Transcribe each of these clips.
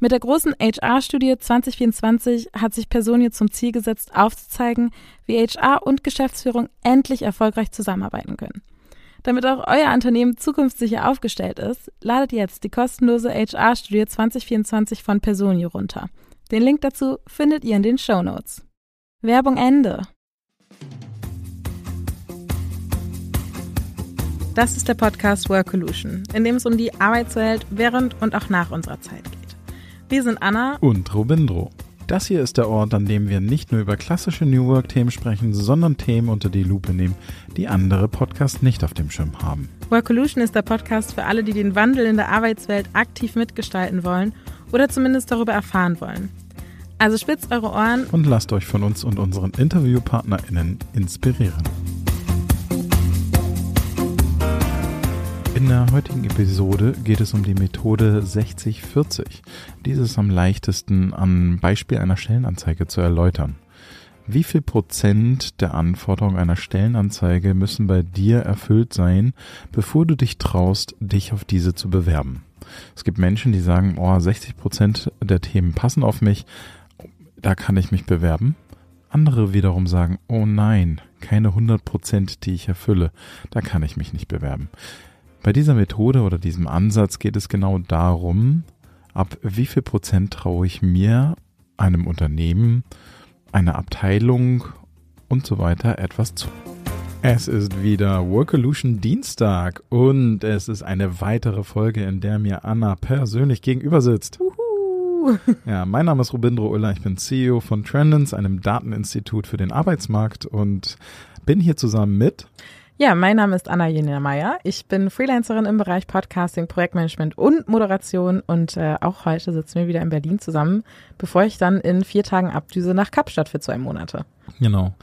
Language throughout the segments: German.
Mit der großen HR-Studie 2024 hat sich Personio zum Ziel gesetzt, aufzuzeigen, wie HR und Geschäftsführung endlich erfolgreich zusammenarbeiten können. Damit auch euer Unternehmen zukunftssicher aufgestellt ist, ladet jetzt die kostenlose HR-Studie 2024 von Personio runter. Den Link dazu findet ihr in den Show Notes. Werbung Ende. Das ist der Podcast Workolution, in dem es um die Arbeitswelt während und auch nach unserer Zeit geht. Wir sind Anna und Robindro. Das hier ist der Ort, an dem wir nicht nur über klassische New Work-Themen sprechen, sondern Themen unter die Lupe nehmen, die andere Podcasts nicht auf dem Schirm haben. Workolution ist der Podcast für alle, die den Wandel in der Arbeitswelt aktiv mitgestalten wollen oder zumindest darüber erfahren wollen. Also spitzt eure Ohren und lasst euch von uns und unseren InterviewpartnerInnen inspirieren. In der heutigen Episode geht es um die Methode 6040. Dies ist am leichtesten am Beispiel einer Stellenanzeige zu erläutern. Wie viel Prozent der Anforderungen einer Stellenanzeige müssen bei dir erfüllt sein, bevor du dich traust, dich auf diese zu bewerben? Es gibt Menschen, die sagen, oh, 60 Prozent der Themen passen auf mich, da kann ich mich bewerben. Andere wiederum sagen, oh nein, keine 100 Prozent, die ich erfülle, da kann ich mich nicht bewerben. Bei dieser Methode oder diesem Ansatz geht es genau darum, ab wie viel Prozent traue ich mir, einem Unternehmen, einer Abteilung und so weiter etwas zu. Es ist wieder Workolution Dienstag und es ist eine weitere Folge, in der mir Anna persönlich gegenüber sitzt. Uhu. Ja, mein Name ist Robindro Uller, ich bin CEO von Trendens, einem Dateninstitut für den Arbeitsmarkt und bin hier zusammen mit ja, mein Name ist Anna Jena Meyer. Ich bin Freelancerin im Bereich Podcasting, Projektmanagement und Moderation und äh, auch heute sitzen wir wieder in Berlin zusammen, bevor ich dann in vier Tagen abdüse nach Kapstadt für zwei Monate. Genau.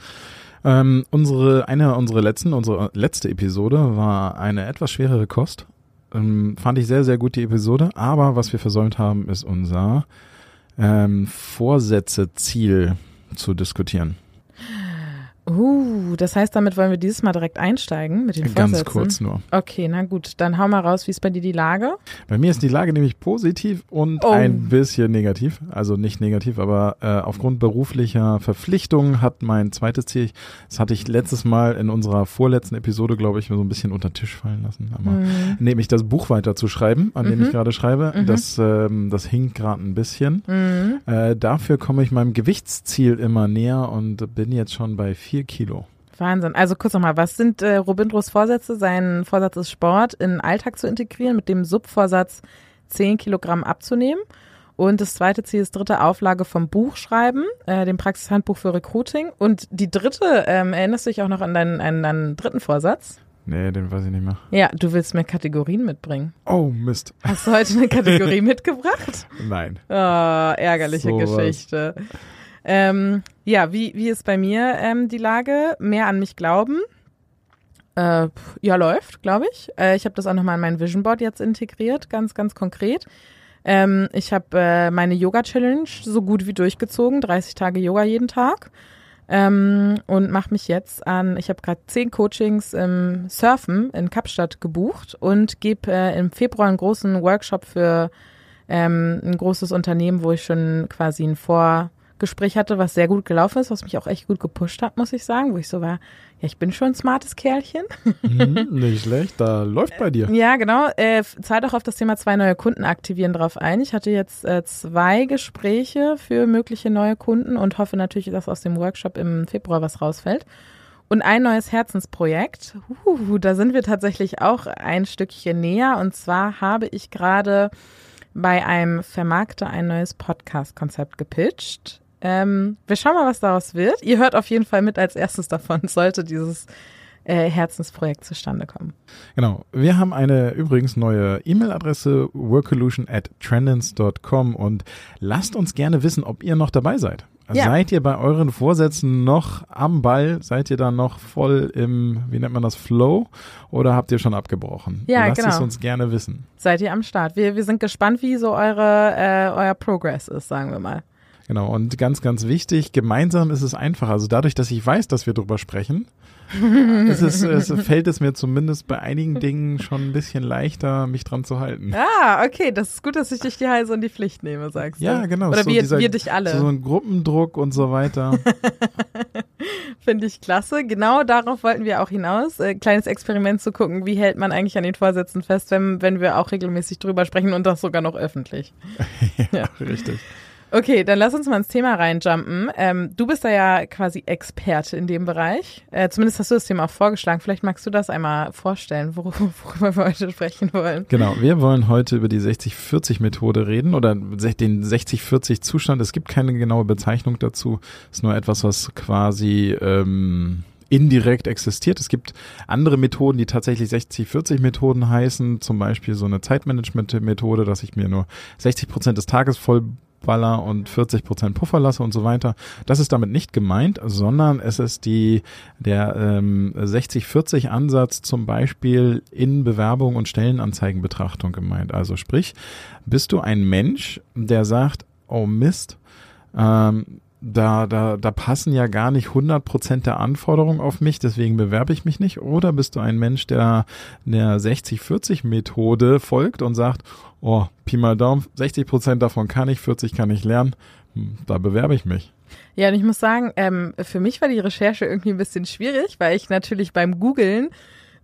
Ähm, unsere, eine unserer letzten, unsere letzte Episode war eine etwas schwerere Kost. Ähm, fand ich sehr, sehr gut die Episode, aber was wir versäumt haben, ist unser ähm, Vorsätze-Ziel zu diskutieren. Uh, das heißt, damit wollen wir dieses Mal direkt einsteigen mit den Ganz Vorsätzen. kurz nur. Okay, na gut, dann hau mal raus, wie ist bei dir die Lage? Bei mir ist die Lage nämlich positiv und Oh. ein bisschen negativ. Also nicht negativ, aber äh, aufgrund beruflicher Verpflichtungen hat mein zweites Ziel, das hatte ich letztes Mal in unserer vorletzten Episode, glaube ich, so ein bisschen unter den Tisch fallen lassen. Aber Mhm. nämlich das Buch weiter zu schreiben, an dem Mhm. ich gerade schreibe, Mhm. das, ähm, das hinkt gerade ein bisschen. Mhm. Äh, dafür komme ich meinem Gewichtsziel immer näher und bin jetzt schon bei vier Kilo. Wahnsinn. Also kurz nochmal, was sind äh, Robindros Vorsätze? Sein Vorsatz ist Sport in den Alltag zu integrieren, mit dem Subvorsatz 10 Kilogramm abzunehmen. Und das zweite Ziel ist dritte Auflage vom Buch schreiben, äh, dem Praxishandbuch für Recruiting. Und die dritte, ähm, erinnerst du dich auch noch an deinen, an deinen dritten Vorsatz? Nee, den weiß ich nicht mehr. Ja, du willst mir Kategorien mitbringen. Oh, Mist. Hast du heute eine Kategorie mitgebracht? Nein. Oh, ärgerliche Sowas. Geschichte. Ähm, ja, wie, wie ist bei mir ähm, die Lage? Mehr an mich glauben. Äh, ja, läuft, glaube ich. Äh, ich habe das auch nochmal in mein Vision Board jetzt integriert, ganz, ganz konkret. Ähm, ich habe äh, meine Yoga-Challenge so gut wie durchgezogen, 30 Tage Yoga jeden Tag. Ähm, und mache mich jetzt an, ich habe gerade zehn Coachings im Surfen in Kapstadt gebucht und gebe äh, im Februar einen großen Workshop für ähm, ein großes Unternehmen, wo ich schon quasi ein Vorgespräch hatte, was sehr gut gelaufen ist, was mich auch echt gut gepusht hat, muss ich sagen, wo ich so war, ja, ich bin schon ein smartes Kerlchen. Mhm, nicht schlecht, da läuft bei dir. Ja, genau. Äh, zahlt auch auf das Thema zwei neue Kunden aktivieren drauf ein. Ich hatte jetzt äh, zwei Gespräche für mögliche neue Kunden und hoffe natürlich, dass aus dem Workshop im Februar was rausfällt. Und ein neues Herzensprojekt. Uh, da sind wir tatsächlich auch ein Stückchen näher. Und zwar habe ich gerade bei einem Vermarkter ein neues Podcast-Konzept gepitcht. Ähm, wir schauen mal, was daraus wird. Ihr hört auf jeden Fall mit als erstes davon, sollte dieses äh, Herzensprojekt zustande kommen. Genau. Wir haben eine übrigens neue E-Mail-Adresse workolution at trendens.com und lasst uns gerne wissen, ob ihr noch dabei seid. Ja. Seid ihr bei euren Vorsätzen noch am Ball? Seid ihr da noch voll im, wie nennt man das, Flow? Oder habt ihr schon abgebrochen? Ja, Lasst genau. es uns gerne wissen. Seid ihr am Start? Wir, wir sind gespannt, wie so eure, äh, euer Progress ist, sagen wir mal. Genau, und ganz, ganz wichtig, gemeinsam ist es einfach. Also dadurch, dass ich weiß, dass wir drüber sprechen, es, ist, es fällt es mir zumindest bei einigen Dingen schon ein bisschen leichter, mich dran zu halten. Ah, okay, das ist gut, dass ich dich hier also in die Pflicht nehme, sagst du. Ja, genau. Oder so wir, dieser, wir dich alle. So ein Gruppendruck und so weiter. Finde ich klasse. Genau darauf wollten wir auch hinaus. Äh, kleines Experiment zu gucken, wie hält man eigentlich an den Vorsätzen fest, wenn, wenn wir auch regelmäßig drüber sprechen und das sogar noch öffentlich. ja, ja, richtig. Okay, dann lass uns mal ins Thema reinjumpen. Ähm, du bist da ja quasi Experte in dem Bereich. Äh, zumindest hast du das Thema auch vorgeschlagen. Vielleicht magst du das einmal vorstellen, wor worüber wir heute sprechen wollen. Genau, wir wollen heute über die 60-40-Methode reden oder den 60-40-Zustand. Es gibt keine genaue Bezeichnung dazu. Es ist nur etwas, was quasi ähm, indirekt existiert. Es gibt andere Methoden, die tatsächlich 60-40-Methoden heißen, zum Beispiel so eine Zeitmanagement-Methode, dass ich mir nur 60 Prozent des Tages voll Baller und 40 Prozent Puffer und so weiter. Das ist damit nicht gemeint, sondern es ist die der ähm, 60-40 Ansatz zum Beispiel in Bewerbung und Stellenanzeigenbetrachtung gemeint. Also sprich, bist du ein Mensch, der sagt, oh Mist, ähm, da, da, da passen ja gar nicht 100% der Anforderungen auf mich, deswegen bewerbe ich mich nicht. Oder bist du ein Mensch, der der 60-40-Methode folgt und sagt, oh, Pi mal Daumen, 60% davon kann ich, 40 kann ich lernen, hm, da bewerbe ich mich. Ja, und ich muss sagen, ähm, für mich war die Recherche irgendwie ein bisschen schwierig, weil ich natürlich beim Googlen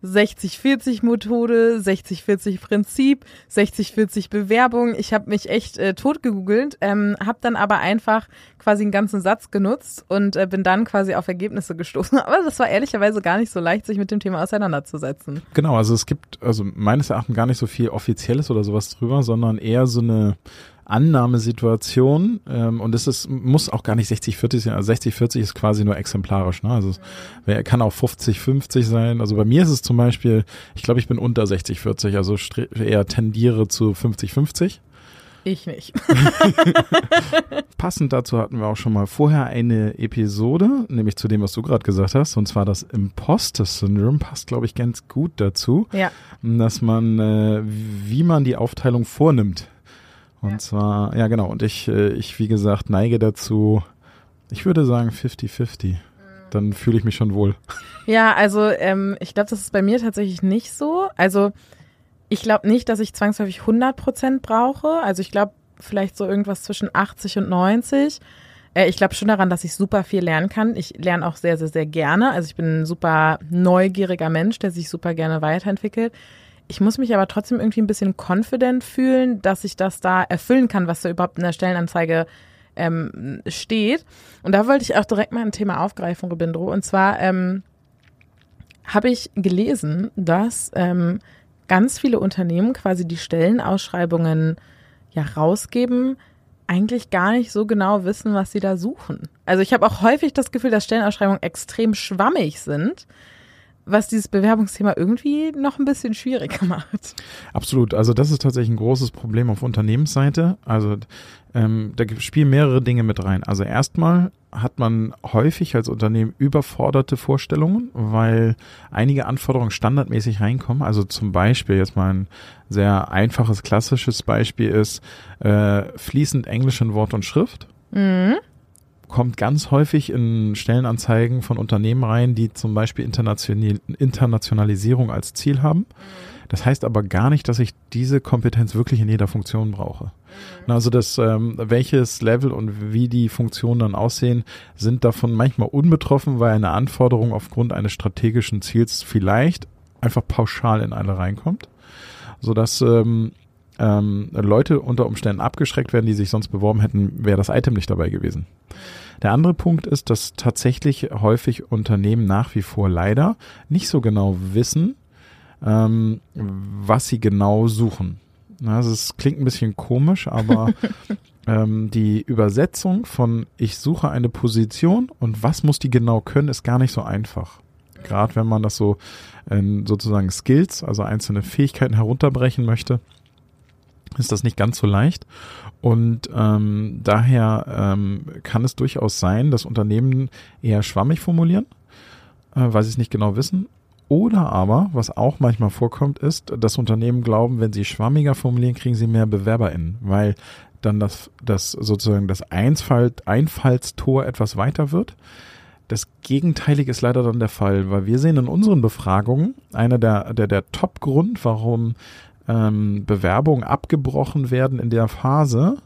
60-40 60-40 Prinzip, 60-40 Bewerbung. Ich habe mich echt äh, tot gegoogelt, ähm, habe dann aber einfach quasi einen ganzen Satz genutzt und äh, bin dann quasi auf Ergebnisse gestoßen. Aber das war ehrlicherweise gar nicht so leicht, sich mit dem Thema auseinanderzusetzen. Genau, also es gibt also meines Erachtens gar nicht so viel Offizielles oder sowas drüber, sondern eher so eine Annahmesituation ähm, und es ist, muss auch gar nicht 60-40 sein. Also 60-40 ist quasi nur exemplarisch. Ne? Also es wer, kann auch 50-50 sein. Also bei mir ist es zum Beispiel, ich glaube, ich bin unter 60-40, also eher tendiere zu 50-50. Ich nicht. Passend dazu hatten wir auch schon mal vorher eine Episode, nämlich zu dem, was du gerade gesagt hast, und zwar das Imposter Syndrome passt, glaube ich, ganz gut dazu, ja. dass man, äh, wie man die Aufteilung vornimmt. Und ja. zwar, ja genau, und ich, äh, ich, wie gesagt, neige dazu, ich würde sagen 50-50. Dann fühle ich mich schon wohl. Ja, also ähm, ich glaube, das ist bei mir tatsächlich nicht so. Also ich glaube nicht, dass ich zwangsläufig 100 Prozent brauche. Also ich glaube vielleicht so irgendwas zwischen 80 und 90. Äh, ich glaube schon daran, dass ich super viel lernen kann. Ich lerne auch sehr, sehr, sehr gerne. Also ich bin ein super neugieriger Mensch, der sich super gerne weiterentwickelt. Ich muss mich aber trotzdem irgendwie ein bisschen confident fühlen, dass ich das da erfüllen kann, was da überhaupt in der Stellenanzeige ähm, steht. Und da wollte ich auch direkt mal ein Thema aufgreifen, Robindro. Und zwar ähm, habe ich gelesen, dass ähm, ganz viele Unternehmen quasi die Stellenausschreibungen ja rausgeben, eigentlich gar nicht so genau wissen, was sie da suchen. Also ich habe auch häufig das Gefühl, dass Stellenausschreibungen extrem schwammig sind was dieses Bewerbungsthema irgendwie noch ein bisschen schwieriger macht. Absolut. Also das ist tatsächlich ein großes Problem auf Unternehmensseite. Also ähm, da spielen mehrere Dinge mit rein. Also erstmal hat man häufig als Unternehmen überforderte Vorstellungen, weil einige Anforderungen standardmäßig reinkommen. Also zum Beispiel jetzt mal ein sehr einfaches, klassisches Beispiel ist äh, fließend Englisch in Wort und Schrift. Mhm kommt ganz häufig in Stellenanzeigen von Unternehmen rein, die zum Beispiel Internationalisierung als Ziel haben. Das heißt aber gar nicht, dass ich diese Kompetenz wirklich in jeder Funktion brauche. Mhm. Also das, ähm, welches Level und wie die Funktionen dann aussehen, sind davon manchmal unbetroffen, weil eine Anforderung aufgrund eines strategischen Ziels vielleicht einfach pauschal in alle reinkommt, sodass ähm, ähm, Leute unter Umständen abgeschreckt werden, die sich sonst beworben hätten, wäre das Item nicht dabei gewesen. Der andere Punkt ist, dass tatsächlich häufig Unternehmen nach wie vor leider nicht so genau wissen, ähm, was sie genau suchen. Also es klingt ein bisschen komisch, aber ähm, die Übersetzung von ich suche eine Position und was muss die genau können, ist gar nicht so einfach. Gerade wenn man das so in sozusagen Skills, also einzelne Fähigkeiten herunterbrechen möchte ist das nicht ganz so leicht. Und ähm, daher ähm, kann es durchaus sein, dass Unternehmen eher schwammig formulieren, äh, weil sie es nicht genau wissen. Oder aber, was auch manchmal vorkommt, ist, dass Unternehmen glauben, wenn sie schwammiger formulieren, kriegen sie mehr BewerberInnen, weil dann das, das sozusagen das Einfall, Einfallstor etwas weiter wird. Das Gegenteilige ist leider dann der Fall, weil wir sehen in unseren Befragungen, einer der, der, der Top-Grund, warum ähm, Bewerbungen abgebrochen werden in der Phase,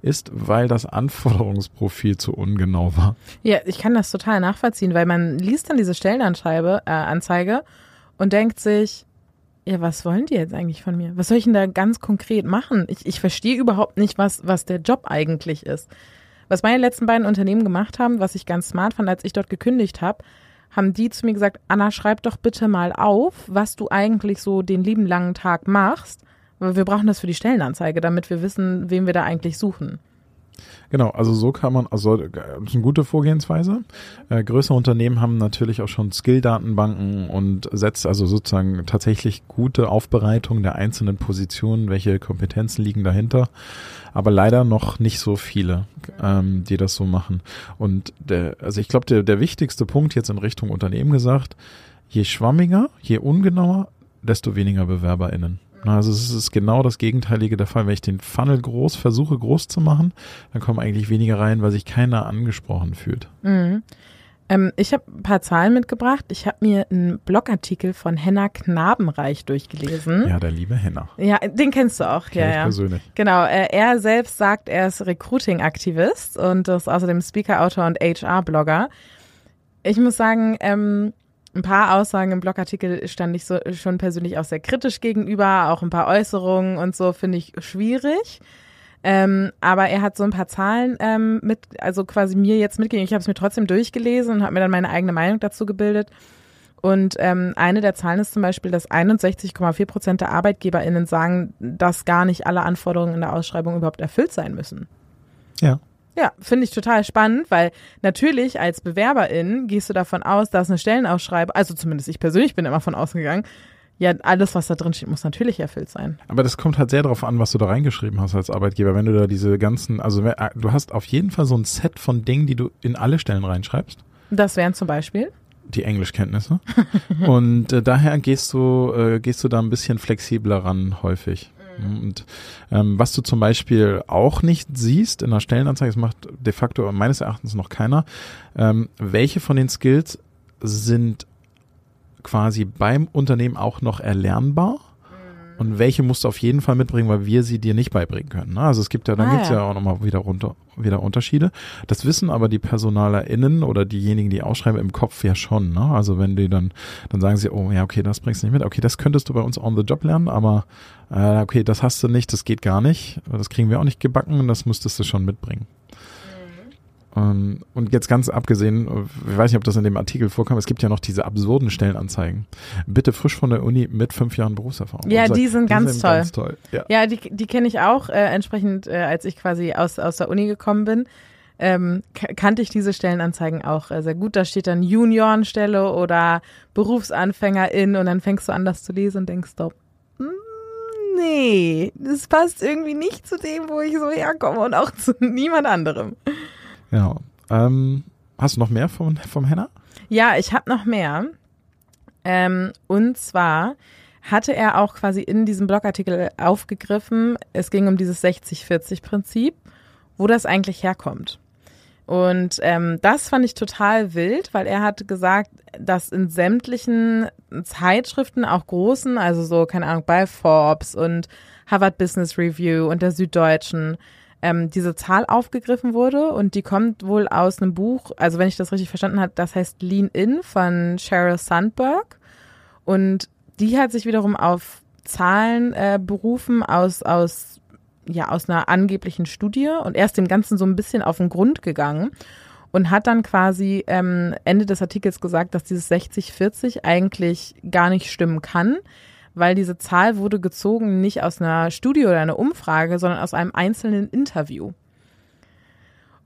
ist, weil das Anforderungsprofil zu ungenau war. Ja, ich kann das total nachvollziehen, weil man liest dann diese Stellenanzeige äh, Anzeige und denkt sich, ja, was wollen die jetzt eigentlich von mir? Was soll ich denn da ganz konkret machen? Ich, ich verstehe überhaupt nicht, was, was der Job eigentlich ist. Was meine letzten beiden Unternehmen gemacht haben, was ich ganz smart fand, als ich dort gekündigt habe, haben die zu mir gesagt, Anna, schreib doch bitte mal auf, was du eigentlich so den lieben langen Tag machst. Weil wir brauchen das für die Stellenanzeige, damit wir wissen, wen wir da eigentlich suchen. Genau, also so kann man, also das ist eine gute Vorgehensweise. Äh, größere Unternehmen haben natürlich auch schon Skill-Datenbanken und setzt also sozusagen tatsächlich gute Aufbereitung der einzelnen Positionen, welche Kompetenzen liegen dahinter. Aber leider noch nicht so viele, ähm, die das so machen. Und der, also ich glaube, der, der wichtigste Punkt jetzt in Richtung Unternehmen gesagt, je schwammiger, je ungenauer, desto weniger BewerberInnen. Also es ist genau das Gegenteilige der Fall. Wenn ich den Funnel groß versuche, groß zu machen, dann kommen eigentlich weniger rein, weil sich keiner angesprochen fühlt. Mhm. Ähm, ich habe ein paar Zahlen mitgebracht. Ich habe mir einen Blogartikel von Henna Knabenreich durchgelesen. Ja, der liebe Henna. Ja, den kennst du auch. Kenn ja, ich ja. persönlich. Genau. Äh, er selbst sagt, er ist Recruiting-Aktivist und ist außerdem Speaker, Autor und HR-Blogger. Ich muss sagen, ähm, ein paar Aussagen im Blogartikel stand ich so schon persönlich auch sehr kritisch gegenüber, auch ein paar Äußerungen und so finde ich schwierig. Ähm, aber er hat so ein paar Zahlen ähm, mit, also quasi mir jetzt mitgegeben. Ich habe es mir trotzdem durchgelesen und habe mir dann meine eigene Meinung dazu gebildet. Und ähm, eine der Zahlen ist zum Beispiel, dass 61,4 Prozent der ArbeitgeberInnen sagen, dass gar nicht alle Anforderungen in der Ausschreibung überhaupt erfüllt sein müssen. Ja. Ja, finde ich total spannend, weil natürlich als Bewerberin gehst du davon aus, dass eine Stellenausschreibung, also zumindest ich persönlich bin immer von ausgegangen, ja, alles, was da drin steht, muss natürlich erfüllt sein. Aber das kommt halt sehr darauf an, was du da reingeschrieben hast als Arbeitgeber. Wenn du da diese ganzen, also du hast auf jeden Fall so ein Set von Dingen, die du in alle Stellen reinschreibst. Das wären zum Beispiel? Die Englischkenntnisse. Und äh, daher gehst du, äh, gehst du da ein bisschen flexibler ran häufig. Und ähm, was du zum Beispiel auch nicht siehst in der Stellenanzeige, das macht de facto meines Erachtens noch keiner, ähm, welche von den Skills sind quasi beim Unternehmen auch noch erlernbar? Und welche musst du auf jeden Fall mitbringen, weil wir sie dir nicht beibringen können. Ne? Also es gibt ja, dann Ah, gibt's ja. ja auch nochmal wieder runter, wieder Unterschiede. Das wissen aber die PersonalerInnen oder diejenigen, die ausschreiben, im Kopf ja schon. Ne? Also wenn die dann, dann sagen sie, oh ja, okay, das bringst du nicht mit. Okay, das könntest du bei uns on the job lernen, aber äh, okay, das hast du nicht, das geht gar nicht. Das kriegen wir auch nicht gebacken, das müsstest du schon mitbringen. Ähm, und jetzt ganz abgesehen, ich weiß nicht, ob das in dem Artikel vorkam, es gibt ja noch diese absurden Stellenanzeigen. Bitte frisch von der Uni mit fünf Jahren Berufserfahrung. Ja, die sind ganz toll. Ganz toll. Ja. Ja, die, die kenne ich auch. Äh, entsprechend, äh, als ich quasi aus, aus der Uni gekommen bin, ähm, kannte ich diese Stellenanzeigen auch äh, sehr gut. Da steht dann Juniorenstelle oder Berufsanfängerin und dann fängst du an, das zu lesen und denkst doch, "Mm, nee, das passt irgendwie nicht zu dem, wo ich so herkomme und auch zu niemand anderem. Ja. Ähm, hast du noch mehr vom, vom Henna? Ja, ich habe noch mehr. Ähm, und zwar hatte er auch quasi in diesem Blogartikel aufgegriffen, es ging um dieses 60-40-Prinzip, wo das eigentlich herkommt. Und ähm, das fand ich total wild, weil er hat gesagt, dass in sämtlichen Zeitschriften, auch großen, also so, keine Ahnung, bei Forbes und Harvard Business Review und der Süddeutschen, ähm, diese Zahl aufgegriffen wurde und die kommt wohl aus einem Buch, also wenn ich das richtig verstanden habe, das heißt Lean In von Sheryl Sandberg. Und die hat sich wiederum auf Zahlen äh, berufen aus, aus, ja, aus einer angeblichen Studie und er ist dem Ganzen so ein bisschen auf den Grund gegangen und hat dann quasi ähm, Ende des Artikels gesagt, dass dieses 60-40 eigentlich gar nicht stimmen kann, weil diese Zahl wurde gezogen nicht aus einer Studie oder einer Umfrage, sondern aus einem einzelnen Interview.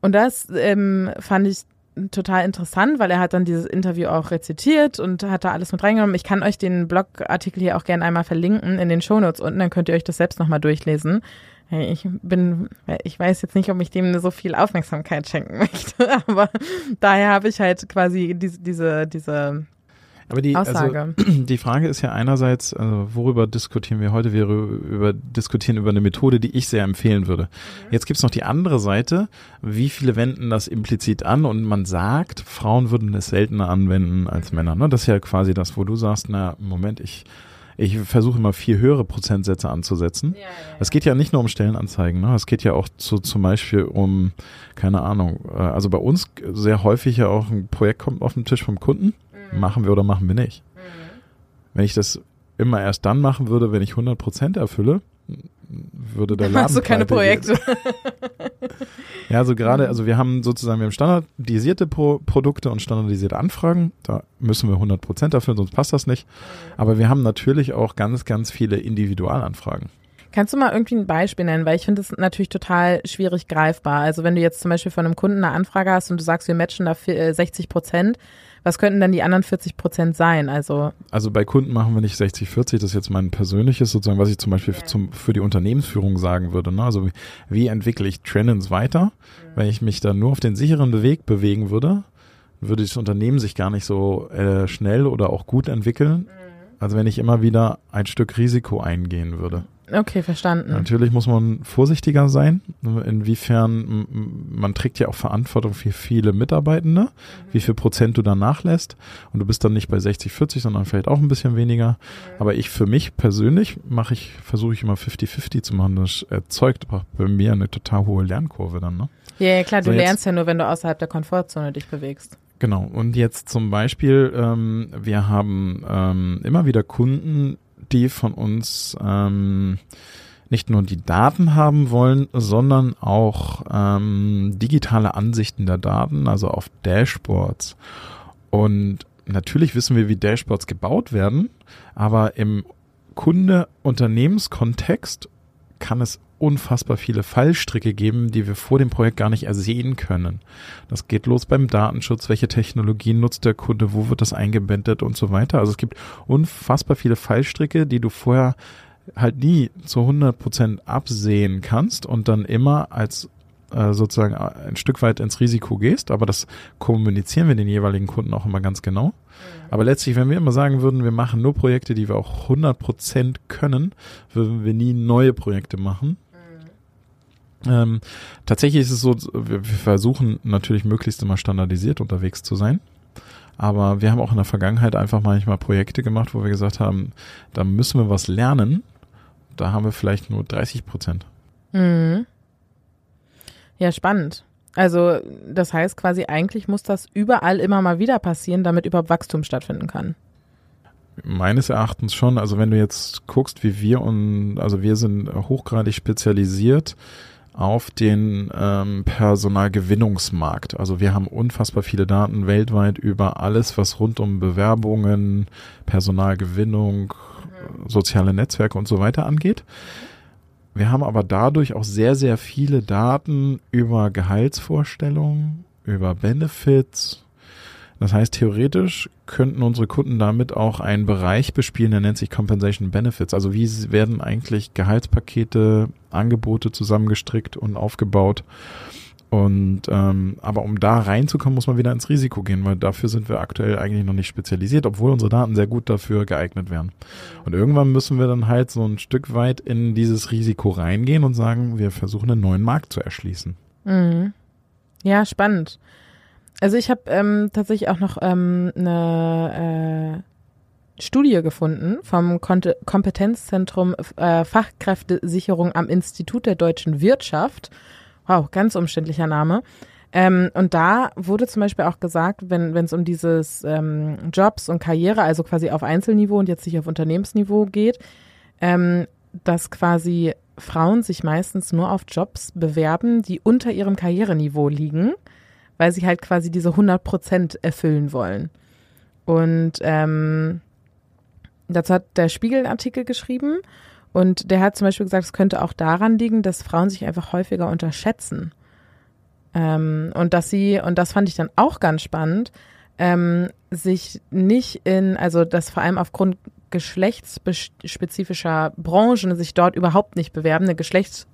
Und das ähm, fand ich total interessant, weil er hat dann dieses Interview auch rezitiert und hat da alles mit reingenommen. Ich kann euch den Blogartikel hier auch gerne einmal verlinken in den Shownotes unten, dann könnt ihr euch das selbst nochmal durchlesen. Ich bin, ich weiß jetzt nicht, ob ich dem so viel Aufmerksamkeit schenken möchte, aber daher habe ich halt quasi diese, diese, diese aber die, also, Aussage. Also, die Frage ist ja einerseits, also worüber diskutieren wir heute? Wir über, diskutieren über eine Methode, die ich sehr empfehlen würde. Mhm. Jetzt gibt's noch die andere Seite. Wie viele wenden das implizit an? Und man sagt, Frauen würden es seltener anwenden als Männer. Ne? Das ist ja quasi das, wo du sagst, na, Moment, ich ich versuche immer viel höhere Prozentsätze anzusetzen. Ja, ja, Es geht ja nicht nur um Stellenanzeigen, ne? es geht ja auch zu, zum Beispiel um, keine Ahnung, äh, also bei uns sehr häufig ja auch ein Projekt kommt auf den Tisch vom Kunden. Machen wir oder machen wir nicht. Mhm. Wenn ich das immer erst dann machen würde, wenn ich 100 Prozent erfülle, würde der Laden Hast du keine Projekte? ja, also gerade, also wir haben sozusagen, wir haben standardisierte Pro Produkte und standardisierte Anfragen. Da müssen wir 100 Prozent erfüllen, sonst passt das nicht. Mhm. Aber wir haben natürlich auch ganz, ganz viele Individualanfragen. Kannst du mal irgendwie ein Beispiel nennen? Weil ich finde das natürlich total schwierig greifbar. Also wenn du jetzt zum Beispiel von einem Kunden eine Anfrage hast und du sagst, wir matchen da 60 äh, Prozent, was könnten dann die anderen 40 Prozent sein? Also, also bei Kunden machen wir nicht 60, 40, das ist jetzt mein persönliches sozusagen, was ich zum Beispiel ja. zum, für die Unternehmensführung sagen würde. Ne? Also wie, wie entwickle ich Trends weiter? Mhm. Wenn ich mich dann nur auf den sicheren Weg bewegen würde, würde das Unternehmen sich gar nicht so äh, schnell oder auch gut entwickeln. Mhm. Also wenn ich immer wieder ein Stück Risiko eingehen würde. Okay, verstanden. Natürlich muss man vorsichtiger sein, inwiefern man trägt ja auch Verantwortung für viele Mitarbeitende, mhm. wie viel Prozent du da nachlässt und du bist dann nicht bei 60, 40, sondern vielleicht auch ein bisschen weniger. Mhm. Aber ich für mich persönlich mache ich, versuche ich immer 50-50 zu machen. Das erzeugt bei mir eine total hohe Lernkurve dann, ne? Ja, ja klar, du so lernst ja nur, wenn du außerhalb der Komfortzone dich bewegst. Genau. Und jetzt zum Beispiel, ähm, wir haben ähm, immer wieder Kunden, die von uns ähm, nicht nur die Daten haben wollen, sondern auch ähm, digitale Ansichten der Daten, also auf Dashboards. Und natürlich wissen wir, wie Dashboards gebaut werden, aber im Kunde-Unternehmenskontext kann es unfassbar viele Fallstricke geben, die wir vor dem Projekt gar nicht ersehen können. Das geht los beim Datenschutz, welche Technologien nutzt der Kunde, wo wird das eingebettet und so weiter. Also es gibt unfassbar viele Fallstricke, die du vorher halt nie zu 100 Prozent absehen kannst und dann immer als äh, sozusagen ein Stück weit ins Risiko gehst, aber das kommunizieren wir den jeweiligen Kunden auch immer ganz genau. Aber letztlich, wenn wir immer sagen würden, wir machen nur Projekte, die wir auch 100% können, würden wir nie neue Projekte machen. Ähm, tatsächlich ist es so, wir, wir versuchen natürlich möglichst immer standardisiert unterwegs zu sein. Aber wir haben auch in der Vergangenheit einfach manchmal Projekte gemacht, wo wir gesagt haben, da müssen wir was lernen. Da haben wir vielleicht nur 30 Prozent. Mhm. Ja, spannend. Also das heißt quasi, eigentlich muss das überall immer mal wieder passieren, damit überhaupt Wachstum stattfinden kann. Meines Erachtens schon. Also wenn du jetzt guckst, wie wir und also wir sind hochgradig spezialisiert auf den ähm, Personalgewinnungsmarkt. Also wir haben unfassbar viele Daten weltweit über alles, was rund um Bewerbungen, Personalgewinnung, mhm. soziale Netzwerke und so weiter angeht. Wir haben aber dadurch auch sehr, sehr viele Daten über Gehaltsvorstellungen, über Benefits. Das heißt, theoretisch könnten unsere Kunden damit auch einen Bereich bespielen, der nennt sich Compensation Benefits. Also wie werden eigentlich Gehaltspakete, Angebote zusammengestrickt und aufgebaut und ähm, aber um da reinzukommen, muss man wieder ins Risiko gehen, weil dafür sind wir aktuell eigentlich noch nicht spezialisiert, obwohl unsere Daten sehr gut dafür geeignet wären. Und irgendwann müssen wir dann halt so ein Stück weit in dieses Risiko reingehen und sagen, wir versuchen einen neuen Markt zu erschließen. Mhm. Ja, spannend. Also ich habe ähm, tatsächlich auch noch ähm, eine äh, Studie gefunden vom Kon Kompetenzzentrum äh, Fachkräftesicherung am Institut der deutschen Wirtschaft Wow, ganz umständlicher Name. Ähm, und da wurde zum Beispiel auch gesagt, wenn es um dieses ähm, Jobs und Karriere, also quasi auf Einzelniveau und jetzt nicht auf Unternehmensniveau geht, ähm, dass quasi Frauen sich meistens nur auf Jobs bewerben, die unter ihrem Karriereniveau liegen, weil sie halt quasi diese 100 Prozent erfüllen wollen. Und ähm, dazu hat der Spiegel einen Artikel geschrieben und der hat zum Beispiel gesagt, es könnte auch daran liegen, dass Frauen sich einfach häufiger unterschätzen. Ähm, und dass sie, und das fand ich dann auch ganz spannend, ähm, sich nicht in, also dass vor allem aufgrund geschlechtsspezifischer Branchen sich dort überhaupt nicht bewerben. Eine Geschlechts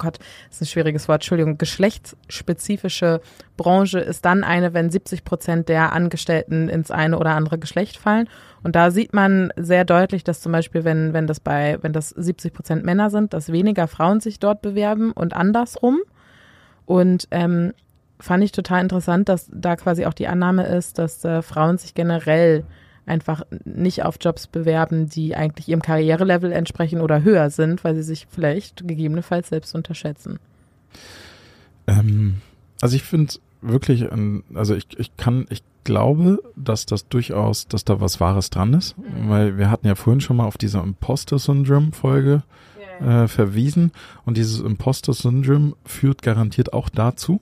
Gott, das ist ein schwieriges Wort, Entschuldigung, geschlechtsspezifische Branche ist dann eine, wenn 70 Prozent der Angestellten ins eine oder andere Geschlecht fallen. Und da sieht man sehr deutlich, dass zum Beispiel, wenn, wenn das bei, wenn das 70 Prozent Männer sind, dass weniger Frauen sich dort bewerben und andersrum. Und ähm, fand ich total interessant, dass da quasi auch die Annahme ist, dass äh, Frauen sich generell einfach nicht auf Jobs bewerben, die eigentlich ihrem Karrierelevel entsprechen oder höher sind, weil sie sich vielleicht gegebenenfalls selbst unterschätzen. Ähm, also ich finde wirklich, also ich, ich kann, ich glaube, dass das durchaus, dass da was Wahres dran ist, mhm. weil wir hatten ja vorhin schon mal auf diese Imposter-Syndrome-Folge äh, verwiesen und dieses Imposter-Syndrome führt garantiert auch dazu, mhm.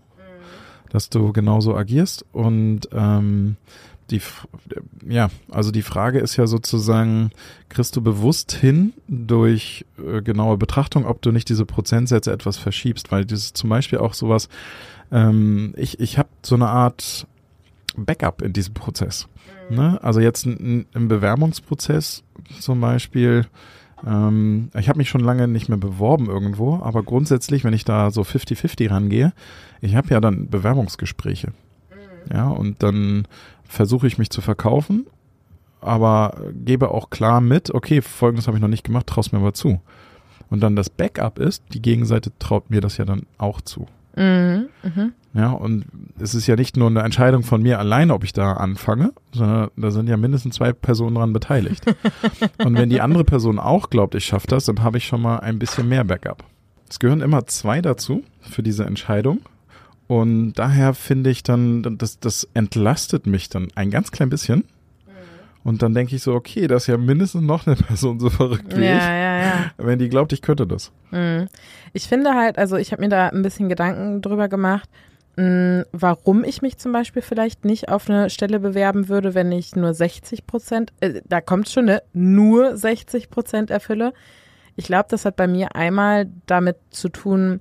dass du genauso agierst und ähm, die, ja, also die Frage ist ja sozusagen, kriegst du bewusst hin durch äh, genaue Betrachtung, ob du nicht diese Prozentsätze etwas verschiebst, weil ist zum Beispiel auch sowas, ähm, ich, ich habe so eine Art Backup in diesem Prozess. Ne? Also jetzt im Bewerbungsprozess zum Beispiel, ähm, ich habe mich schon lange nicht mehr beworben irgendwo, aber grundsätzlich, wenn ich da so 50-50 rangehe, ich habe ja dann Bewerbungsgespräche. Ja, und dann versuche ich mich zu verkaufen, aber gebe auch klar mit, okay, folgendes habe ich noch nicht gemacht, traust mir aber zu. Und dann das Backup ist, die Gegenseite traut mir das ja dann auch zu. Mhm, mh. Ja, und es ist ja nicht nur eine Entscheidung von mir alleine, ob ich da anfange, sondern da sind ja mindestens zwei Personen dran beteiligt. und wenn die andere Person auch glaubt, ich schaffe das, dann habe ich schon mal ein bisschen mehr Backup. Es gehören immer zwei dazu für diese Entscheidung. Und daher finde ich dann, das, das entlastet mich dann ein ganz klein bisschen. Und dann denke ich so, okay, das ist ja mindestens noch eine Person so verrückt wie ja, ich. Ja, ja. Wenn die glaubt, ich könnte das. Mhm. Ich finde halt, also ich habe mir da ein bisschen Gedanken drüber gemacht, mh, warum ich mich zum Beispiel vielleicht nicht auf eine Stelle bewerben würde, wenn ich nur 60 Prozent, äh, da kommt schon, ne, nur 60 Prozent erfülle. Ich glaube, das hat bei mir einmal damit zu tun,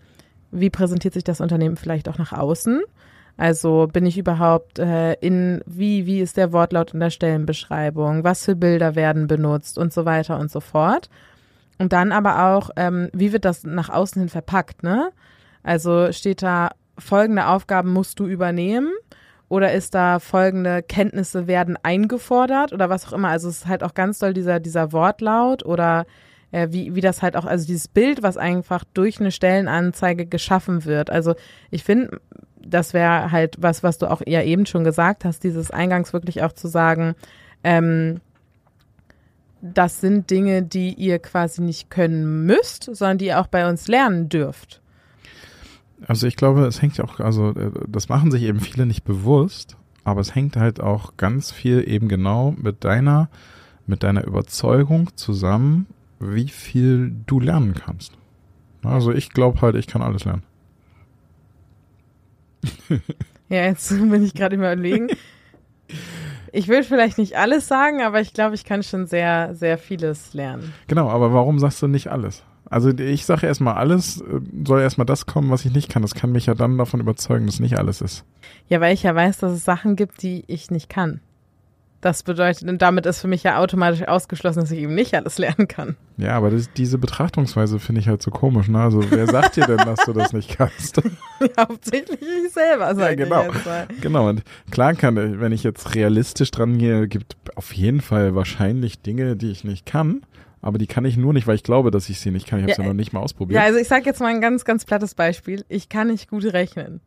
wie präsentiert sich das Unternehmen vielleicht auch nach außen? Also bin ich überhaupt äh, in, wie, wie ist der Wortlaut in der Stellenbeschreibung, was für Bilder werden benutzt und so weiter und so fort. Und dann aber auch, ähm, wie wird das nach außen hin verpackt, ne? Also steht da, folgende Aufgaben musst du übernehmen oder ist da folgende Kenntnisse werden eingefordert oder was auch immer. Also es ist halt auch ganz doll dieser, dieser Wortlaut oder äh, wie, wie das halt auch, also dieses Bild, was einfach durch eine Stellenanzeige geschaffen wird. Also ich finde, das wäre halt was, was du auch ja eben schon gesagt hast, dieses Eingangs wirklich auch zu sagen, ähm, das sind Dinge, die ihr quasi nicht können müsst, sondern die ihr auch bei uns lernen dürft. Also ich glaube, es hängt ja auch, also äh, das machen sich eben viele nicht bewusst, aber es hängt halt auch ganz viel eben genau mit deiner, mit deiner Überzeugung zusammen, wie viel du lernen kannst. Also ich glaube halt, ich kann alles lernen. ja, jetzt bin ich gerade überlegen. Ich will vielleicht nicht alles sagen, aber ich glaube, ich kann schon sehr, sehr vieles lernen. Genau, aber warum sagst du nicht alles? Also ich sage erstmal alles, äh, soll erstmal das kommen, was ich nicht kann. Das kann mich ja dann davon überzeugen, dass nicht alles ist. Ja, weil ich ja weiß, dass es Sachen gibt, die ich nicht kann. Das bedeutet, und damit ist für mich ja automatisch ausgeschlossen, dass ich eben nicht alles lernen kann. Ja, aber das, diese Betrachtungsweise finde ich halt so komisch. Ne? Also wer sagt dir denn, dass du das nicht kannst? ja, hauptsächlich ich selber, ja, genau. Genau, und klar kann, wenn ich jetzt realistisch dran gehe, gibt auf jeden Fall wahrscheinlich Dinge, die ich nicht kann. Aber die kann ich nur nicht, weil ich glaube, dass ich sie nicht kann. Ich habe ja, sie noch nicht mal ausprobiert. Ja, also ich sage jetzt mal ein ganz, ganz plattes Beispiel. Ich kann nicht gut rechnen.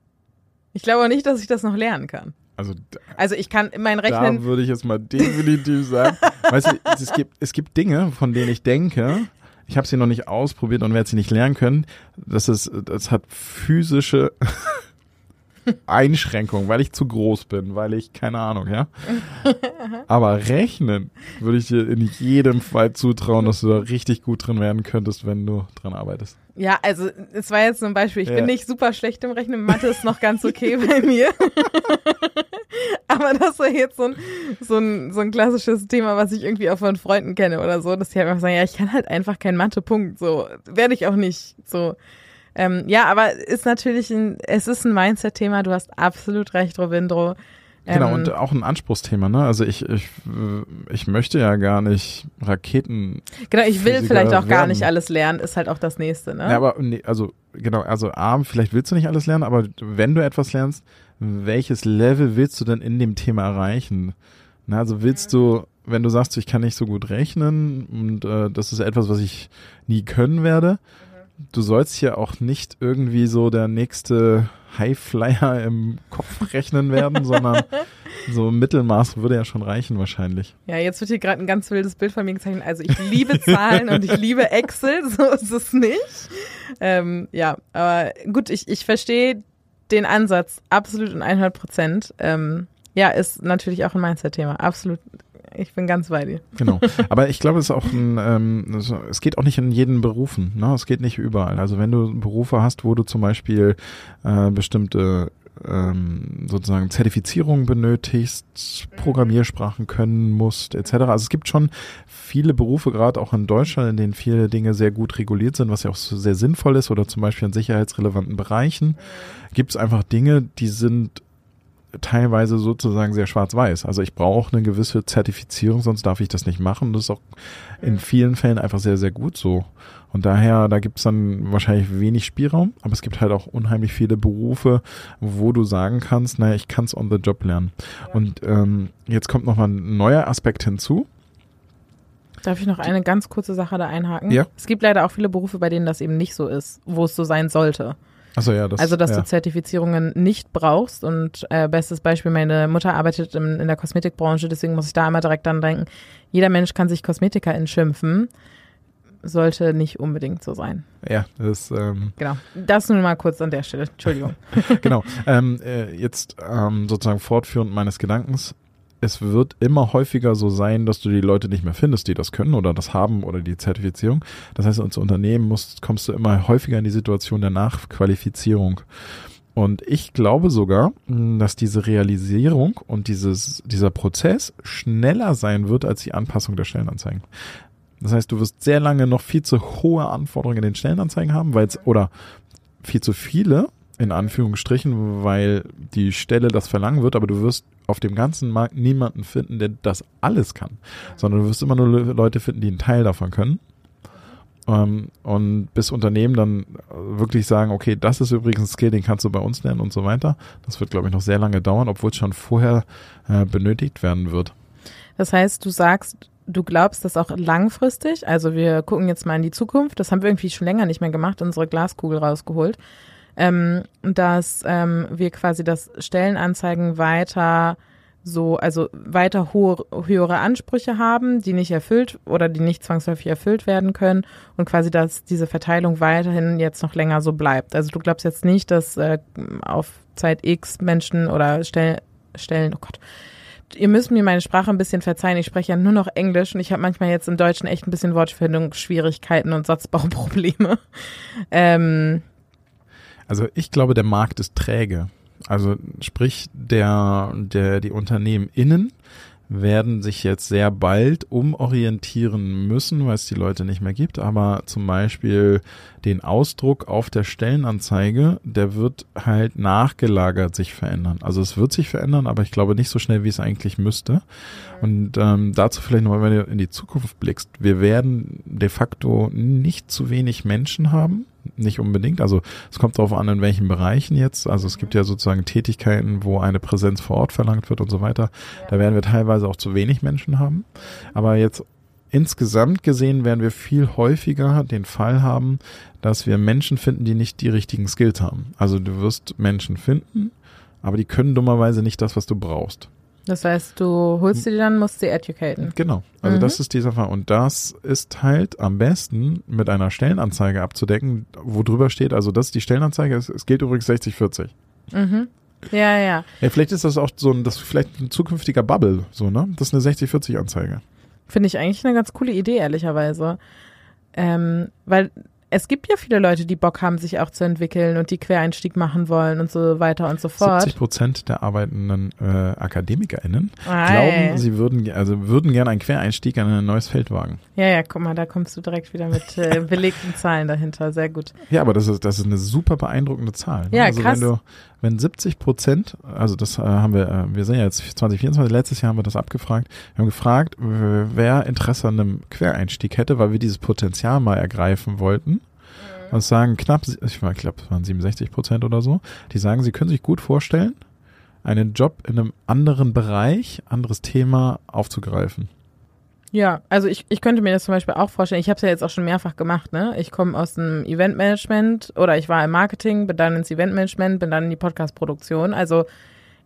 Ich glaube auch nicht, dass ich das noch lernen kann. Also, also ich kann mein Rechnen. Da würde ich jetzt mal definitiv sagen. weißt du, es gibt, es gibt Dinge, von denen ich denke, ich habe sie noch nicht ausprobiert und werde sie nicht lernen können. Das ist, das hat physische Einschränkungen, weil ich zu groß bin, weil ich keine Ahnung, ja. Aber rechnen würde ich dir in jedem Fall zutrauen, dass du da richtig gut drin werden könntest, wenn du dran arbeitest. Ja, also es war jetzt so ein Beispiel. Ich ja. bin nicht super schlecht im Rechnen. Mathe ist noch ganz okay bei mir. Jetzt so ein, so, ein, so ein klassisches Thema, was ich irgendwie auch von Freunden kenne oder so, dass die halt einfach sagen, ja, ich kann halt einfach keinen Mathe-Punkt. So werde ich auch nicht. So Ähm, ja, aber ist natürlich ein, es ist ein Mindset-Thema. Du hast absolut recht, Robindro. Genau, Ähm, und auch ein Anspruchsthema, ne? Also ich, ich, ich möchte ja gar nicht Raketen. Genau, ich will vielleicht auch gar werden. nicht alles lernen, ist halt auch das nächste, ne? Ja, aber nee, also genau, also A, vielleicht willst du nicht alles lernen, aber wenn du etwas lernst, welches Level willst du denn in dem Thema erreichen? Na, also willst du, wenn du sagst, ich kann nicht so gut rechnen und äh, das ist etwas, was ich nie können werde, du sollst ja auch nicht irgendwie so der nächste Highflyer im Kopf rechnen werden, sondern so Mittelmaß würde ja schon reichen wahrscheinlich. Ja, jetzt wird hier gerade ein ganz wildes Bild von mir gezeichnet. Also ich liebe Zahlen und ich liebe Excel, so ist es nicht. Ähm, ja, aber gut, ich, ich verstehe den Ansatz absolut und 100 Prozent. Ähm, ja, ist natürlich auch ein Mindset-Thema. Absolut. Ich bin ganz bei dir. Genau. Aber ich glaube, es ist auch ein, ähm, es- geht auch nicht in jeden Berufen. Ne? Es geht nicht überall. Also wenn du Berufe hast, wo du zum Beispiel äh, bestimmte ähm, sozusagen Zertifizierungen benötigst, Programmiersprachen können musst, etc. Also es gibt schon viele Berufe, gerade auch in Deutschland, in denen viele Dinge sehr gut reguliert sind, was ja auch so sehr sinnvoll ist, oder zum Beispiel in sicherheitsrelevanten Bereichen, gibt es einfach Dinge, die sind teilweise sozusagen sehr schwarz-weiß. Also ich brauche eine gewisse Zertifizierung, sonst darf ich das nicht machen. Das ist auch in vielen Fällen einfach sehr, sehr gut so. Und daher, da gibt es dann wahrscheinlich wenig Spielraum, aber es gibt halt auch unheimlich viele Berufe, wo du sagen kannst, naja, ich kann es on the job lernen. Und ähm, jetzt kommt nochmal ein neuer Aspekt hinzu. Darf ich noch eine ganz kurze Sache da einhaken? Ja. Es gibt leider auch viele Berufe, bei denen das eben nicht so ist, wo es so sein sollte. Also ja, das, also, dass ja. du Zertifizierungen nicht brauchst. Und äh, bestes Beispiel, meine Mutter arbeitet in, in der Kosmetikbranche, deswegen muss ich da einmal direkt dran denken. Jeder Mensch kann sich Kosmetikerin schimpfen. Sollte nicht unbedingt so sein. ja, das ähm, Genau. Das nur mal kurz an der Stelle. Entschuldigung. genau. Ähm, äh, jetzt ähm, sozusagen fortführend meines Gedankens. Es wird immer häufiger so sein, dass du die Leute nicht mehr findest, die das können oder das haben oder die Zertifizierung. Das heißt, als Unternehmen musst, kommst du immer häufiger in die Situation der Nachqualifizierung. Und ich glaube sogar, mh, dass diese Realisierung und dieses, dieser Prozess schneller sein wird als die Anpassung der Stellenanzeigen. Das heißt, du wirst sehr lange noch viel zu hohe Anforderungen in den Stellenanzeigen haben, weil es, oder viel zu viele, in Anführungsstrichen, weil die Stelle das verlangen wird, aber du wirst auf dem ganzen Markt niemanden finden, der das alles kann, sondern du wirst immer nur Le- Leute finden, die einen Teil davon können. Ähm, und bis Unternehmen dann äh, wirklich sagen, okay, das ist übrigens ein Skill, den kannst du bei uns lernen und so weiter. Das wird, glaube ich, noch sehr lange dauern, obwohl es schon vorher äh, benötigt werden wird. Das heißt, du sagst, du glaubst das auch langfristig. Also wir gucken jetzt mal in die Zukunft. Das haben wir irgendwie schon länger nicht mehr gemacht, unsere Glaskugel rausgeholt. Ähm, dass ähm, wir quasi das Stellenanzeigen weiter so, also weiter hohe, höhere Ansprüche haben, die nicht erfüllt oder die nicht zwangsläufig erfüllt werden können und quasi, dass diese Verteilung weiterhin jetzt noch länger so bleibt. Also du glaubst jetzt nicht, dass äh, auf Zeit X Menschen oder Stellen, Stellen, oh Gott, ihr müsst mir meine Sprache ein bisschen verzeihen. Ich spreche ja nur noch Englisch und ich habe manchmal jetzt im Deutschen echt ein bisschen Wortfindungsschwierigkeiten und Satzbauprobleme. Ähm, Also ich glaube, der Markt ist träge. Also sprich, der, der, die Unternehmen innen werden sich jetzt sehr bald umorientieren müssen, weil es die Leute nicht mehr gibt. Aber zum Beispiel den Ausdruck auf der Stellenanzeige, der wird halt nachgelagert sich verändern. Also es wird sich verändern, aber ich glaube nicht so schnell, wie es eigentlich müsste. Und ähm, dazu vielleicht nochmal, wenn du in die Zukunft blickst, wir werden de facto nicht zu wenig Menschen haben. Nicht unbedingt. Also es kommt darauf an, in welchen Bereichen jetzt. Also es gibt ja sozusagen Tätigkeiten, wo eine Präsenz vor Ort verlangt wird und so weiter. Da werden wir teilweise auch zu wenig Menschen haben. Aber jetzt insgesamt gesehen werden wir viel häufiger den Fall haben, dass wir Menschen finden, die nicht die richtigen Skills haben. Also du wirst Menschen finden, aber die können dummerweise nicht das, was du brauchst. Das heißt, du holst sie dann, musst sie educaten. Genau. Also Mhm. das ist dieser Fall. Und das ist halt am besten mit einer Stellenanzeige abzudecken, wo drüber steht, also das ist die Stellenanzeige, es, es gilt übrigens 60-40. Mhm. Ja, ja. Ja, vielleicht ist das auch so ein, das vielleicht ein zukünftiger Bubble, so, ne? Das ist eine 60-40-Anzeige. Finde ich eigentlich eine ganz coole Idee, ehrlicherweise. Ähm, weil es gibt ja viele Leute, die Bock haben, sich auch zu entwickeln und die Quereinstieg machen wollen und so weiter und so fort. 70 Prozent der arbeitenden äh, AkademikerInnen Ei. glauben, sie würden, also würden gerne einen Quereinstieg an ein neues Feld wagen. Ja, ja, guck mal, da kommst du direkt wieder mit äh, belegten Zahlen dahinter. Sehr gut. Ja, aber das ist, das ist eine super beeindruckende Zahl. Ne? Ja, also krass. Wenn, du, wenn 70 Prozent, also das äh, haben wir, äh, wir sind ja jetzt 2024, letztes Jahr haben wir das abgefragt, wir haben gefragt, wer Interesse an einem Quereinstieg hätte, weil wir dieses Potenzial mal ergreifen wollten. Was sagen knapp, ich glaube, es waren 67 Prozent oder so, die sagen, sie können sich gut vorstellen, einen Job in einem anderen Bereich, anderes Thema aufzugreifen. Ja, also ich, ich könnte mir das zum Beispiel auch vorstellen. Ich habe es ja jetzt auch schon mehrfach gemacht. Ne? Ich komme aus dem Eventmanagement oder ich war im Marketing, bin dann ins Eventmanagement, bin dann in die Podcastproduktion. Also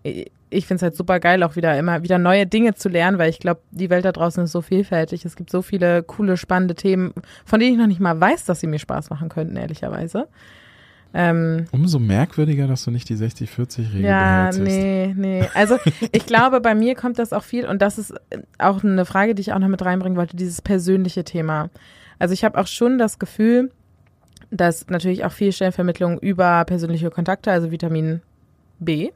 ich finde es halt super geil, auch wieder immer wieder neue Dinge zu lernen, weil ich glaube, die Welt da draußen ist so vielfältig. Es gibt so viele coole, spannende Themen, von denen ich noch nicht mal weiß, dass sie mir Spaß machen könnten, ehrlicherweise. Ähm, Umso merkwürdiger, dass du nicht die 60-40-Regel Ja, nee, nee. Also ich glaube, bei mir kommt das auch viel und das ist auch eine Frage, die ich auch noch mit reinbringen wollte, dieses persönliche Thema. Also ich habe auch schon das Gefühl, dass natürlich auch viel Stellenvermittlung über persönliche Kontakte, also Vitamin B,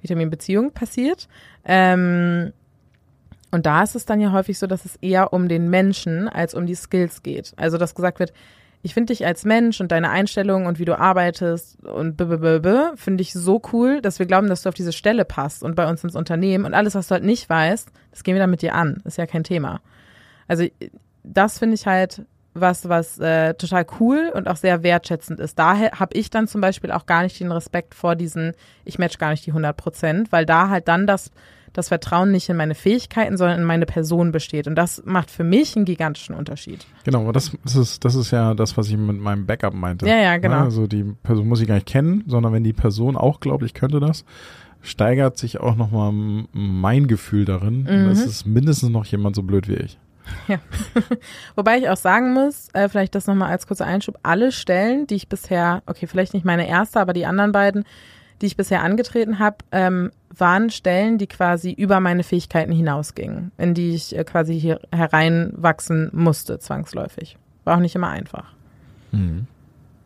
Vitaminbeziehung passiert. Ähm, und da ist es dann ja häufig so, dass es eher um den Menschen als um die Skills geht. Also dass gesagt wird, ich finde dich als Mensch und deine Einstellung und wie du arbeitest und finde ich so cool, dass wir glauben, dass du auf diese Stelle passt und bei uns ins Unternehmen und alles, was du halt nicht weißt, das gehen wir dann mit dir an. Ist ja kein Thema. Also das finde ich halt was, was äh, total cool und auch sehr wertschätzend ist. Daher habe ich dann zum Beispiel auch gar nicht den Respekt vor diesen, ich match gar nicht die 100 Prozent, weil da halt dann das, das Vertrauen nicht in meine Fähigkeiten, sondern in meine Person besteht. Und das macht für mich einen gigantischen Unterschied. Genau, aber das, ist, das ist ja das, was ich mit meinem Backup meinte. Ja, ja, genau. Also die Person muss ich gar nicht kennen, sondern wenn die Person auch glaubt, ich könnte das, steigert sich auch nochmal mein Gefühl darin, mhm. es mindestens noch jemand so blöd wie ich. Ja. Wobei ich auch sagen muss, äh, vielleicht das nochmal als kurzer Einschub, alle Stellen, die ich bisher, okay, vielleicht nicht meine erste, aber die anderen beiden, die ich bisher angetreten habe, ähm, waren Stellen, die quasi über meine Fähigkeiten hinausgingen, in die ich äh, quasi hier hereinwachsen musste, zwangsläufig. War auch nicht immer einfach. Mhm.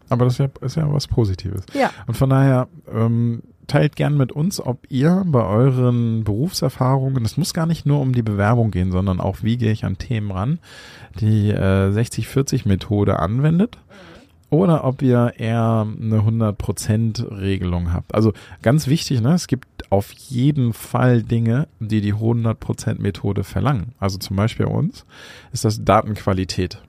Aber das ist ja, ist ja was Positives. Ja. Und von daher, ähm, teilt gern mit uns, ob ihr bei euren Berufserfahrungen, es muss gar nicht nur um die Bewerbung gehen, sondern auch, wie gehe ich an Themen ran, die äh, 60-40-Methode anwendet oder ob ihr eher eine 100%-Regelung habt. Also ganz wichtig, ne, es gibt auf jeden Fall Dinge, die die 100%-Methode verlangen. Also zum Beispiel bei uns ist das Datenqualität.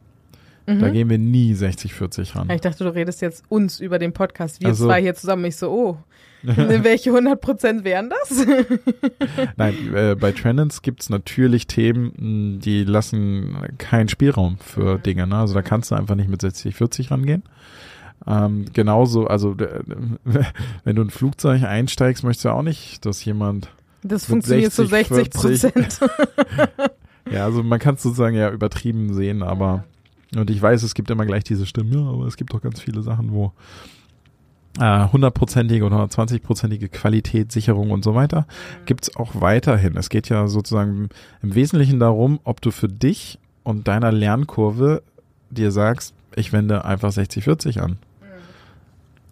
Mhm. Da gehen wir nie 60-40 ran. Ich dachte, du redest jetzt uns über den Podcast. Wir also, zwei hier zusammen. Ich so, oh, welche 100 Prozent wären das? Nein, äh, bei Trendens gibt es natürlich Themen, die lassen keinen Spielraum für mhm. Dinge. Ne? Also da kannst du einfach nicht mit 60-40 rangehen. Ähm, genauso, also wenn du ein Flugzeug einsteigst, möchtest du auch nicht, dass jemand. Das funktioniert 60, zu 60 Prozent. ja, also man kann es sozusagen ja übertrieben sehen, aber und ich weiß, es gibt immer gleich diese Stimmen, ja, aber es gibt doch ganz viele Sachen, wo äh, hundertprozentige oder 120-prozentige Qualität, Sicherung und so weiter mhm. gibt's auch weiterhin. Es geht ja sozusagen im Wesentlichen darum, ob du für dich und deiner Lernkurve dir sagst, ich wende einfach 60-40 an.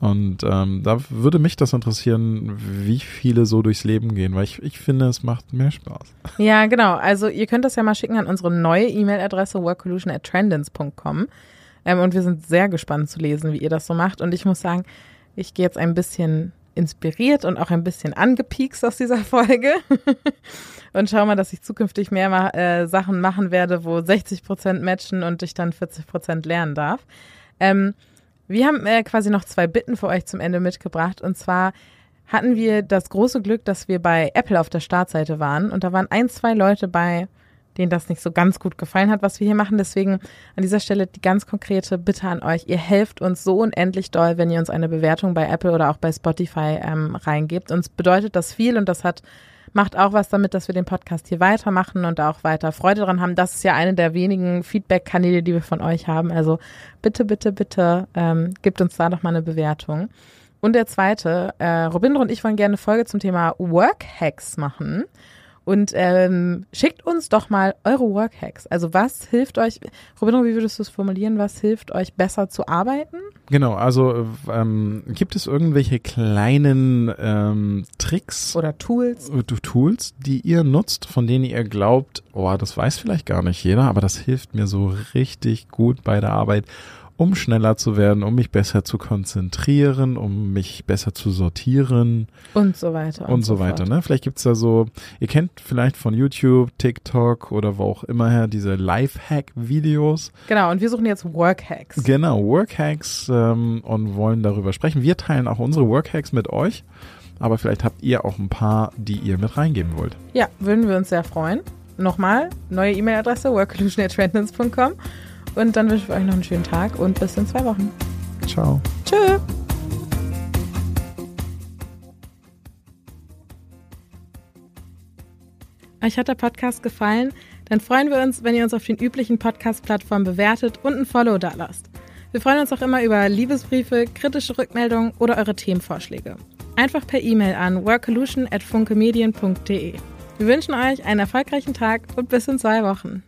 Und ähm, da würde mich das interessieren, wie viele so durchs Leben gehen, weil ich, ich finde, es macht mehr Spaß. Ja, genau. Also ihr könnt das ja mal schicken an unsere neue E-Mail-Adresse workolution@trendance.com. Ähm, und wir sind sehr gespannt zu lesen, wie ihr das so macht. Und ich muss sagen, ich gehe jetzt ein bisschen inspiriert und auch ein bisschen angepiekst aus dieser Folge und schau mal, dass ich zukünftig mehr äh, Sachen machen werde, wo 60 Prozent matchen und ich dann 40 Prozent lernen darf. Ähm, wir haben äh, quasi noch zwei Bitten für euch zum Ende mitgebracht. Und zwar hatten wir das große Glück, dass wir bei Apple auf der Startseite waren. Und da waren ein, zwei Leute bei, denen das nicht so ganz gut gefallen hat, was wir hier machen. Deswegen an dieser Stelle die ganz konkrete Bitte an euch. Ihr helft uns so unendlich doll, wenn ihr uns eine Bewertung bei Apple oder auch bei Spotify ähm, reingebt. Uns bedeutet das viel und das hat macht auch was damit, dass wir den Podcast hier weitermachen und auch weiter Freude dran haben. Das ist ja eine der wenigen Feedback-Kanäle, die wir von euch haben. Also bitte, bitte, bitte ähm, gebt uns da doch mal eine Bewertung. Und der zweite, äh, Robindro und ich wollen gerne eine Folge zum Thema Work Hacks machen. Und ähm, schickt uns doch mal eure Workhacks. Also was hilft euch, Robin, wie würdest du es formulieren, was hilft euch besser zu arbeiten? Genau, also ähm, gibt es irgendwelche kleinen ähm, Tricks oder Tools, äh, Tools, die ihr nutzt, von denen ihr glaubt, oh, das weiß vielleicht gar nicht jeder, aber das hilft mir so richtig gut bei der Arbeit um schneller zu werden, um mich besser zu konzentrieren, um mich besser zu sortieren. Und so weiter. Und, und so, so weiter. Ne? Vielleicht gibt's da so, ihr kennt vielleicht von YouTube, TikTok oder wo auch immer her diese Lifehack-Videos. Genau, und wir suchen jetzt Workhacks. Genau, Workhacks ähm, und wollen darüber sprechen. Wir teilen auch unsere Workhacks mit euch, aber vielleicht habt ihr auch ein paar, die ihr mit reingeben wollt. Ja, würden wir uns sehr freuen. Nochmal, neue E-Mail-Adresse workolution.trendens.com und dann wünsche ich euch noch einen schönen Tag und bis in zwei Wochen. Ciao. Tschö. Euch hat der Podcast gefallen? Dann freuen wir uns, wenn ihr uns auf den üblichen Podcast-Plattformen bewertet und ein Follow da lasst. Wir freuen uns auch immer über Liebesbriefe, kritische Rückmeldungen oder eure Themenvorschläge. Einfach per E-Mail an workolution@funkemedien.de. Wir wünschen euch einen erfolgreichen Tag und bis in zwei Wochen.